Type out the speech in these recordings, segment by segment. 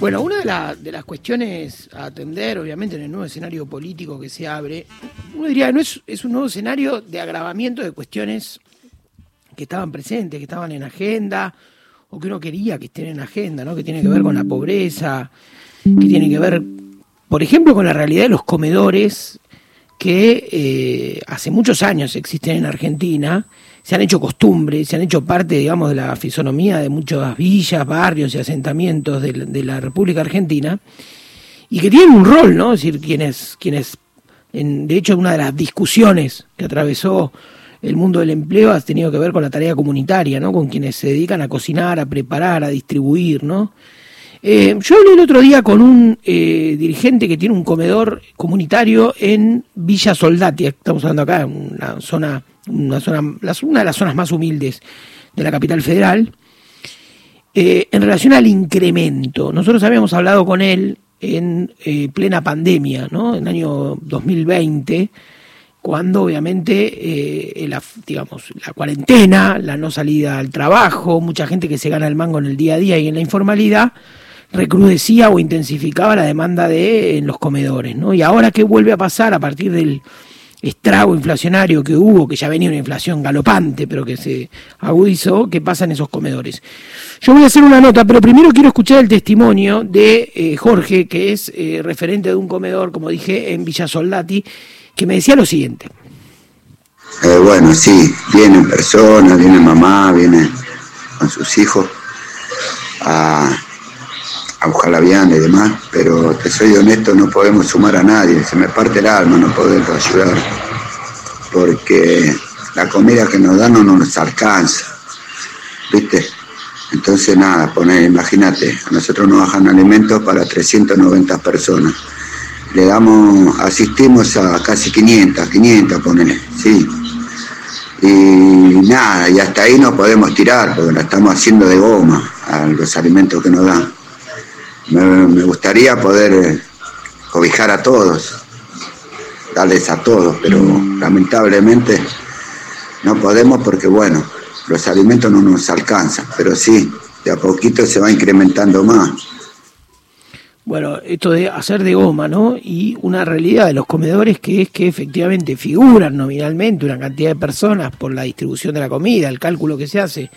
Bueno, una de, las cuestiones a atender, obviamente, en el nuevo escenario político que se abre, uno diría, no es, es un nuevo escenario de agravamiento de cuestiones que estaban presentes, que estaban en agenda, o que uno quería que estén en agenda, ¿no? que tiene que ver con la pobreza, que tiene que ver, por ejemplo, con la realidad de los comedores que eh, hace muchos años existen en Argentina, se han hecho costumbres, se han hecho parte, digamos, de la fisonomía de muchas villas, barrios y asentamientos de la, República Argentina, y que tienen un rol, ¿no? Es decir, quienes, quienes en, de hecho, una de las discusiones que atravesó el mundo del empleo ha tenido que ver con la tarea comunitaria, ¿no? Con quienes se dedican a cocinar, a preparar, a distribuir, ¿no? Eh, yo hablé el otro día con un eh, dirigente que tiene un comedor comunitario en Villa Soldati, estamos hablando acá, una zona, una zona, una de las zonas más humildes de la capital federal, eh, en relación al incremento. Nosotros habíamos hablado con él en plena pandemia, ¿no? En el año 2020 cuando obviamente la, digamos, la cuarentena, la no salida al trabajo, mucha gente que se gana el mango en el día a día y en la informalidad, recrudecía o intensificaba la demanda de en los comedores, ¿no? Y ahora qué vuelve a pasar a partir del estrago inflacionario que hubo, que ya venía una inflación galopante, pero que se agudizó, ¿qué pasa en esos comedores? Yo voy a hacer una nota, pero primero quiero escuchar el testimonio de eh, Jorge, que es eh, referente de un comedor, como dije, en Villa Soldati, que me decía lo siguiente. Eh, bueno, sí, vienen personas, viene mamá, viene con sus hijos a a y demás, pero te soy honesto, no podemos sumar a nadie, se me parte el alma no poder ayudar, porque la comida que nos dan no nos alcanza, ¿viste? Entonces nada, poner, imagínate, a nosotros nos bajan alimentos para 390 personas. Le damos, asistimos a casi 500, 500 ponele, sí. Y nada, y hasta ahí no podemos tirar, porque la estamos haciendo de goma a los alimentos que nos dan me, gustaría poder eh, cobijar a todos, darles a todos, pero lamentablemente no podemos porque, bueno, los alimentos no nos alcanzan, pero sí, de a poquito se va incrementando más. Bueno, esto de hacer de goma, ¿no? Y una realidad de los comedores que es que efectivamente figuran nominalmente una cantidad de personas por la distribución de la comida, el cálculo que se hace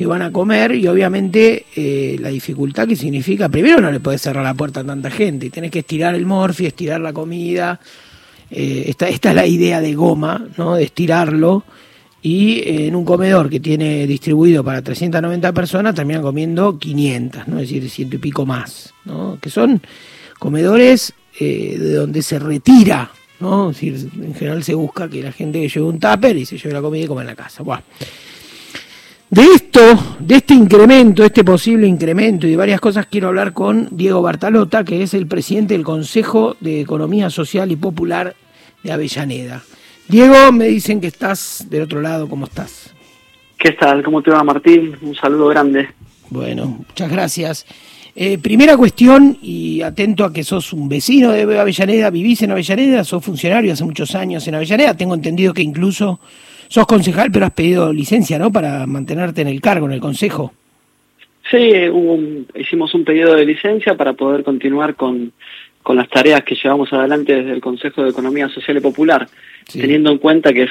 que van a comer y obviamente eh, la dificultad que significa, primero no le puedes cerrar la puerta a tanta gente, tenés que estirar el morfi, estirar la comida, eh, esta, esta es la idea de goma, ¿no? de estirarlo y eh, en un comedor que tiene distribuido para 390 personas terminan comiendo 500, ¿no? es decir, ciento y pico más, ¿no? que son comedores de donde se retira, ¿no? Decir, en general se busca que la gente lleve un tupper y se lleve la comida y coma en la casa. Bueno. De esto, de este incremento, este posible incremento y de varias cosas, quiero hablar con Diego Bartalota, que es el presidente del Consejo de Economía Social y Popular de Avellaneda. Diego, me dicen que estás del otro lado, ¿cómo estás? ¿Qué tal? ¿Cómo te va, Martín? Un saludo grande. Bueno, muchas gracias. Eh, primera cuestión, y atento a que sos un vecino de Avellaneda, vivís en Avellaneda, sos funcionario hace muchos años en Avellaneda, tengo entendido que incluso sos concejal, pero has pedido licencia, ¿no? Para mantenerte en el cargo, en el consejo. Sí, hicimos un pedido de licencia para poder continuar con, con las tareas que llevamos adelante desde el Consejo de Economía Social y Popular, teniendo en cuenta que es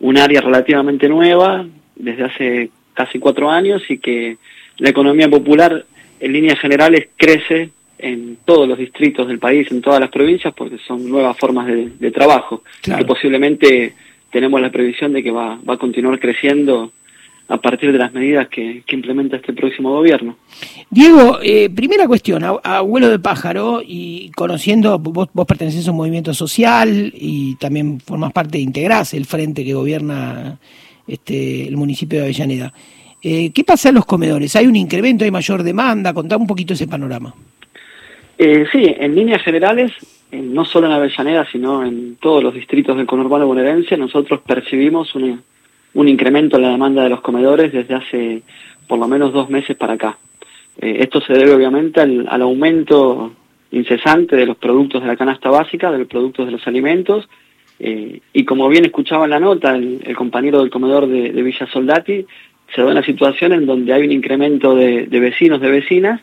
un, área relativamente nueva, desde hace casi cuatro años, y que la economía popular en líneas generales crece en todos los distritos del país, en todas las provincias, porque son nuevas formas de, trabajo, que posiblemente tenemos la previsión de que va, va a continuar creciendo a partir de las medidas que, implementa este próximo gobierno. Diego, eh, primera cuestión, abuelo de pájaro, y conociendo, vos, vos pertenecés a un movimiento social y también formas parte de Integras, el frente que gobierna este, el municipio de Avellaneda. Eh, ¿Qué pasa en los comedores? ¿Hay un incremento, hay mayor demanda? Contame un poquito ese panorama. Eh, sí, en líneas generales no solo en Avellaneda, sino en todos los distritos del conurbano bonaerense, nosotros percibimos un, un incremento en la demanda de los comedores desde hace por lo menos dos meses para acá. Eh, esto se debe obviamente al, aumento incesante de los productos de la canasta básica, de los productos de los alimentos, eh, y como bien escuchaba en la nota el, compañero del comedor de, Villa Soldati, se da una situación en donde hay un incremento de, de vecinos, de vecinas,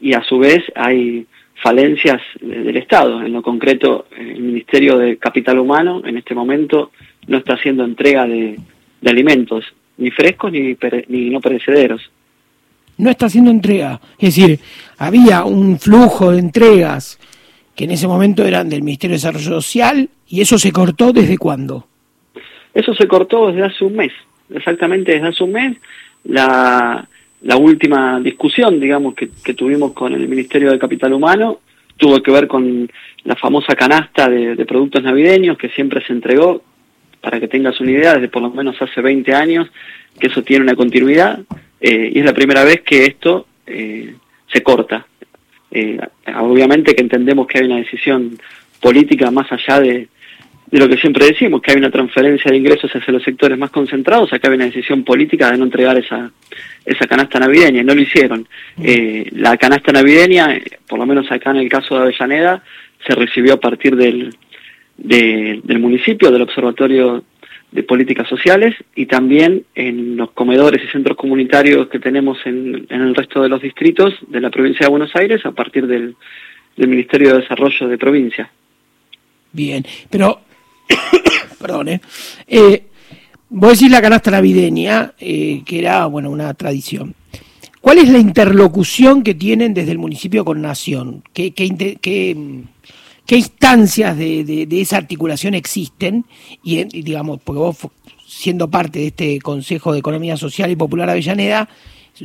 y a su vez hay falencias del Estado. En lo concreto, el Ministerio de Capital Humano en este momento no está haciendo entrega de, alimentos, ni frescos ni, ni no perecederos. No está haciendo entrega. Es decir, había un flujo de entregas que en ese momento eran del Ministerio de Desarrollo Social y eso se cortó desde cuándo? Eso se cortó desde hace un mes, exactamente desde hace un mes. La, la última discusión, digamos, que, tuvimos con el Ministerio de Capital Humano tuvo que ver con la famosa canasta de, productos navideños que siempre se entregó, para que tengas una idea, desde por lo menos hace 20 años, que eso tiene una continuidad, eh, y es la primera vez que esto eh, se corta. Eh, obviamente que entendemos que hay una decisión política más allá de, de lo que siempre decimos, que hay una transferencia de ingresos hacia los sectores más concentrados, acá hay una decisión política de no entregar esa, esa canasta navideña, y no lo hicieron. Eh, la canasta navideña, por lo menos acá en el caso de Avellaneda, se recibió a partir del, del municipio, del Observatorio de Políticas Sociales, y también en los comedores y centros comunitarios que tenemos en, en el resto de los distritos de la provincia de Buenos Aires, a partir del, del Ministerio de Desarrollo de Provincia. Bien, pero perdón, ¿eh? ¿eh? Vos decís la canasta navideña, eh, que era, bueno, una tradición. ¿Cuál es la interlocución que tienen desde el municipio con Nación? ¿Qué, instancias de, esa articulación existen? Y, digamos, porque vos, siendo parte de este Consejo de Economía Social y Popular Avellaneda,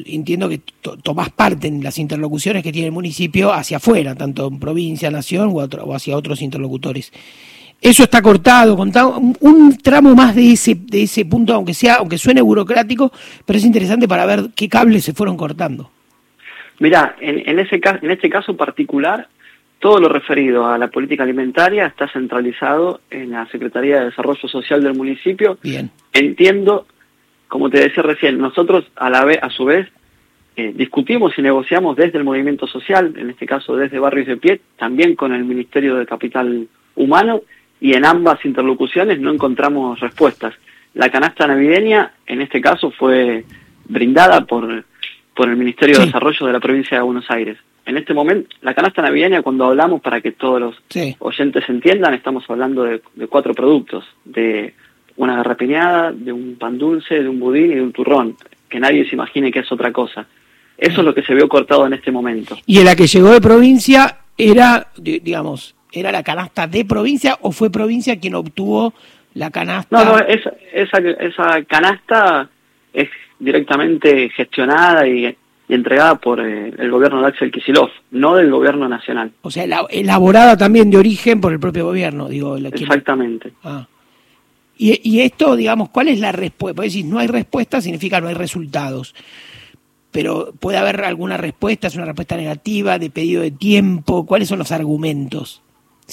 entiendo que tomás parte en las interlocuciones que tiene el municipio hacia afuera, tanto en provincia, nación o hacia otros interlocutores. Eso está cortado, contado, un, tramo más de ese, de ese punto, aunque sea, aunque suene burocrático, pero es interesante para ver qué cables se fueron cortando. Mira, en, ese en este caso particular, todo lo referido a la política alimentaria está centralizado en la Secretaría de Desarrollo Social del municipio. Bien. Entiendo, como te decía recién, nosotros a la vez, a su vez, eh, discutimos y negociamos desde el movimiento social, en este caso desde Barrios de Pie, también con el Ministerio de Capital Humano y en ambas interlocuciones no encontramos respuestas. La canasta navideña, en este caso, fue brindada por, por el Ministerio de Desarrollo de la provincia de Buenos Aires. En este momento, la canasta navideña, cuando hablamos, para que todos los oyentes entiendan, estamos hablando de, cuatro productos, de una garrapiñada, de un pan dulce, de un budín y de un turrón, que nadie se imagine que es otra cosa. Eso es lo que se vio cortado en este momento. Y en la que llegó de provincia era, digamos, ¿Era la canasta de provincia o fue provincia quien obtuvo la canasta? No, no, esa, esa, canasta es directamente gestionada y, entregada por eh, el gobierno de Axel Kisilov, no del gobierno nacional. O sea, elaborada también de origen por el propio gobierno, digo. Exactamente. Ah. Y, y, esto, digamos, ¿cuál es la respuesta? Porque decir, no hay respuesta significa no hay resultados. Pero puede haber alguna respuesta, es una respuesta negativa, de pedido de tiempo, ¿cuáles son los argumentos?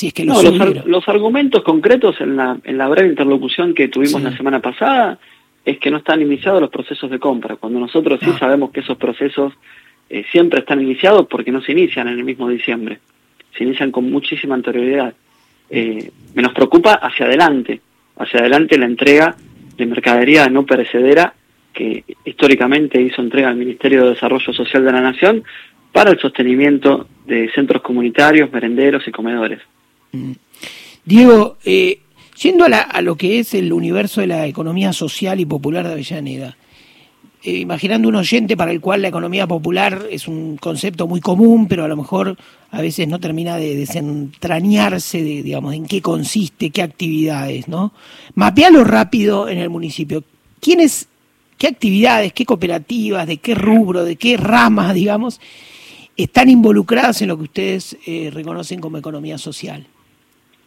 Es que no, los, argumentos concretos en la, en la breve interlocución que tuvimos la semana pasada es que no están iniciados los procesos de compra, cuando nosotros sí ah. sabemos que esos procesos eh, siempre están iniciados porque no se inician en el mismo diciembre, se inician con muchísima anterioridad. Eh, me nos preocupa hacia adelante, hacia adelante la entrega de mercadería no perecedera que históricamente hizo entrega al Ministerio de Desarrollo Social de la Nación para el sostenimiento de centros comunitarios, merenderos y comedores. Mm. Diego, eh, yendo a, lo que es el universo de la economía social y popular de Avellaneda, eh, imaginando un oyente para el cual la economía popular es un concepto muy común, pero a lo mejor a veces no termina de desentrañarse de, digamos, en qué consiste, qué actividades, ¿no? Mapealo rápido en el municipio. ¿Quiénes, qué actividades, qué cooperativas, de qué rubro, de qué ramas, digamos, están involucradas en lo que ustedes eh, reconocen como economía social?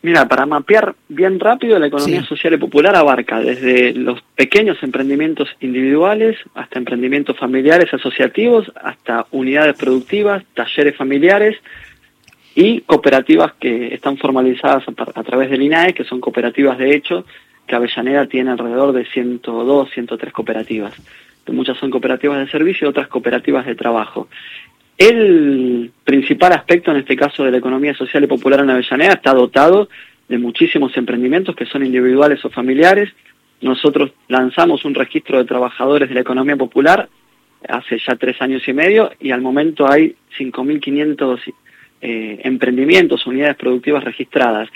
Mira, para mapear bien rápido, la economía social y popular abarca desde los pequeños emprendimientos individuales hasta emprendimientos familiares asociativos, hasta unidades productivas, talleres familiares y cooperativas que están formalizadas a, través del INAE, que son cooperativas de hecho, que Avellaneda tiene alrededor de 102, 103 cooperativas. Muchas son cooperativas de servicio y otras cooperativas de trabajo. El principal aspecto en este caso de la economía social y popular en Avellaneda está dotado de muchísimos emprendimientos que son individuales o familiares. Nosotros lanzamos un registro de trabajadores de la economía popular hace ya tres años y medio y al momento hay 5.500 eh, emprendimientos, unidades productivas registradas.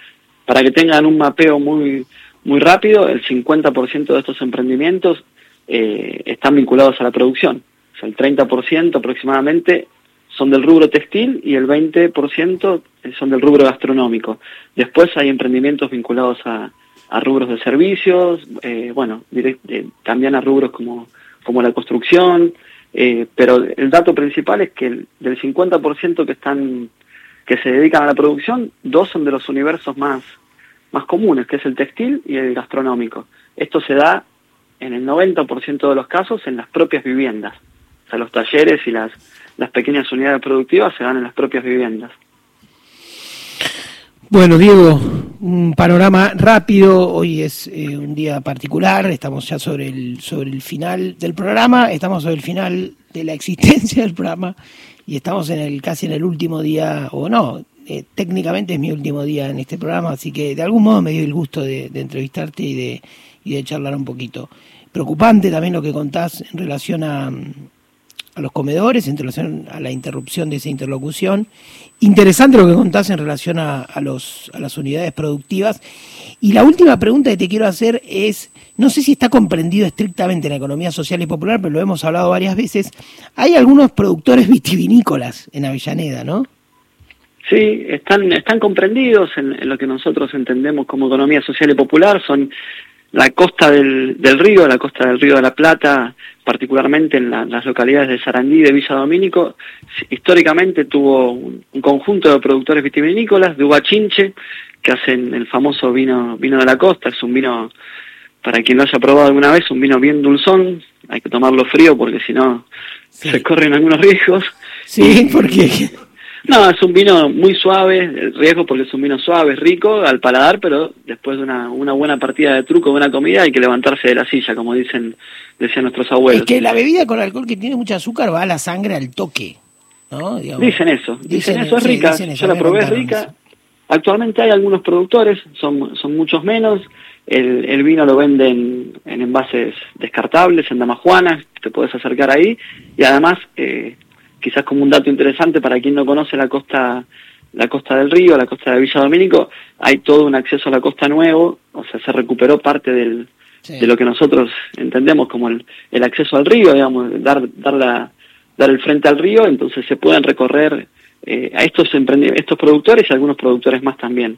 Para que tengan un mapeo muy, muy rápido, el 50% de estos emprendimientos eh, están vinculados a la producción. O sea, el 30% aproximadamente son del rubro textil y el 20% son del rubro gastronómico. Después hay emprendimientos vinculados a, a rubros de servicios, eh, bueno, eh, también a rubros como, como la construcción, eh, pero el dato principal es que del 50% que están que se dedican a la producción, dos son de los universos más, más comunes, que es el textil y el gastronómico. Esto se da en el 90% de los casos en las propias viviendas. Los talleres y las, las pequeñas unidades productivas se dan en las propias viviendas. Bueno, Diego, un panorama rápido. Hoy es eh, un día particular. Estamos ya sobre el, sobre el final del programa. Estamos sobre el final de la existencia del programa y estamos en el casi en el último día, o no, eh, técnicamente es mi último día en este programa, así que de algún modo me dio el gusto de, entrevistarte y de, y de charlar un poquito. Preocupante también lo que contás en relación a, a los comedores, en relación a la interrupción de esa interlocución. Interesante lo que contás en relación a, los, a las unidades productivas. Y la última pregunta que te quiero hacer es, no sé si está comprendido estrictamente en la economía social y popular, pero lo hemos hablado varias veces. Hay algunos productores vitivinícolas en Avellaneda, ¿no? Sí, están, están comprendidos en, lo que nosotros entendemos como economía social y popular. Son la costa del, del río, la costa del río de la Plata, particularmente en las localidades de Sarandí y de Villa Domínico, históricamente tuvo un, conjunto de productores vitivinícolas de uva chinche que hacen el famoso vino vino de la costa. Es un vino, para quien lo haya probado alguna vez, un vino bien dulzón. Hay que tomarlo frío porque si no se corren algunos riesgos. Sí, porque no, es un vino muy suave, riesgo porque es un vino suave, rico al paladar, pero después de una, una buena partida de truco, buena comida, hay que levantarse de la silla, como dicen decían nuestros abuelos. Es que la bebida con alcohol que tiene mucho azúcar va a la sangre al toque, ¿no? dicen eso, dicen, eso, es rica, yo la probé, es rica. Actualmente hay algunos productores, son, son muchos menos, el, el vino lo venden en envases descartables, en damajuanas, te puedes acercar ahí, y además... Eh, quizás como un dato interesante para quien no conoce la costa la costa del río, la costa de Villa Domínico, hay todo un acceso a la costa nuevo, o sea, se recuperó parte del, de lo que nosotros entendemos como el, el acceso al río, digamos, dar, dar, la, dar el frente al río, entonces se pueden recorrer eh, a estos, estos productores y algunos productores más también.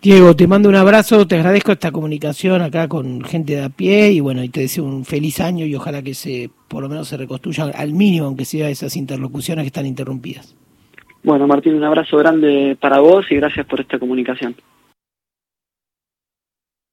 Diego, te mando un abrazo, te agradezco esta comunicación acá con gente de a pie y bueno, y te deseo un feliz año y ojalá que se, por lo menos se reconstruyan al mínimo, aunque sea esas interlocuciones que están interrumpidas. Bueno, Martín, un abrazo grande para vos y gracias por esta comunicación.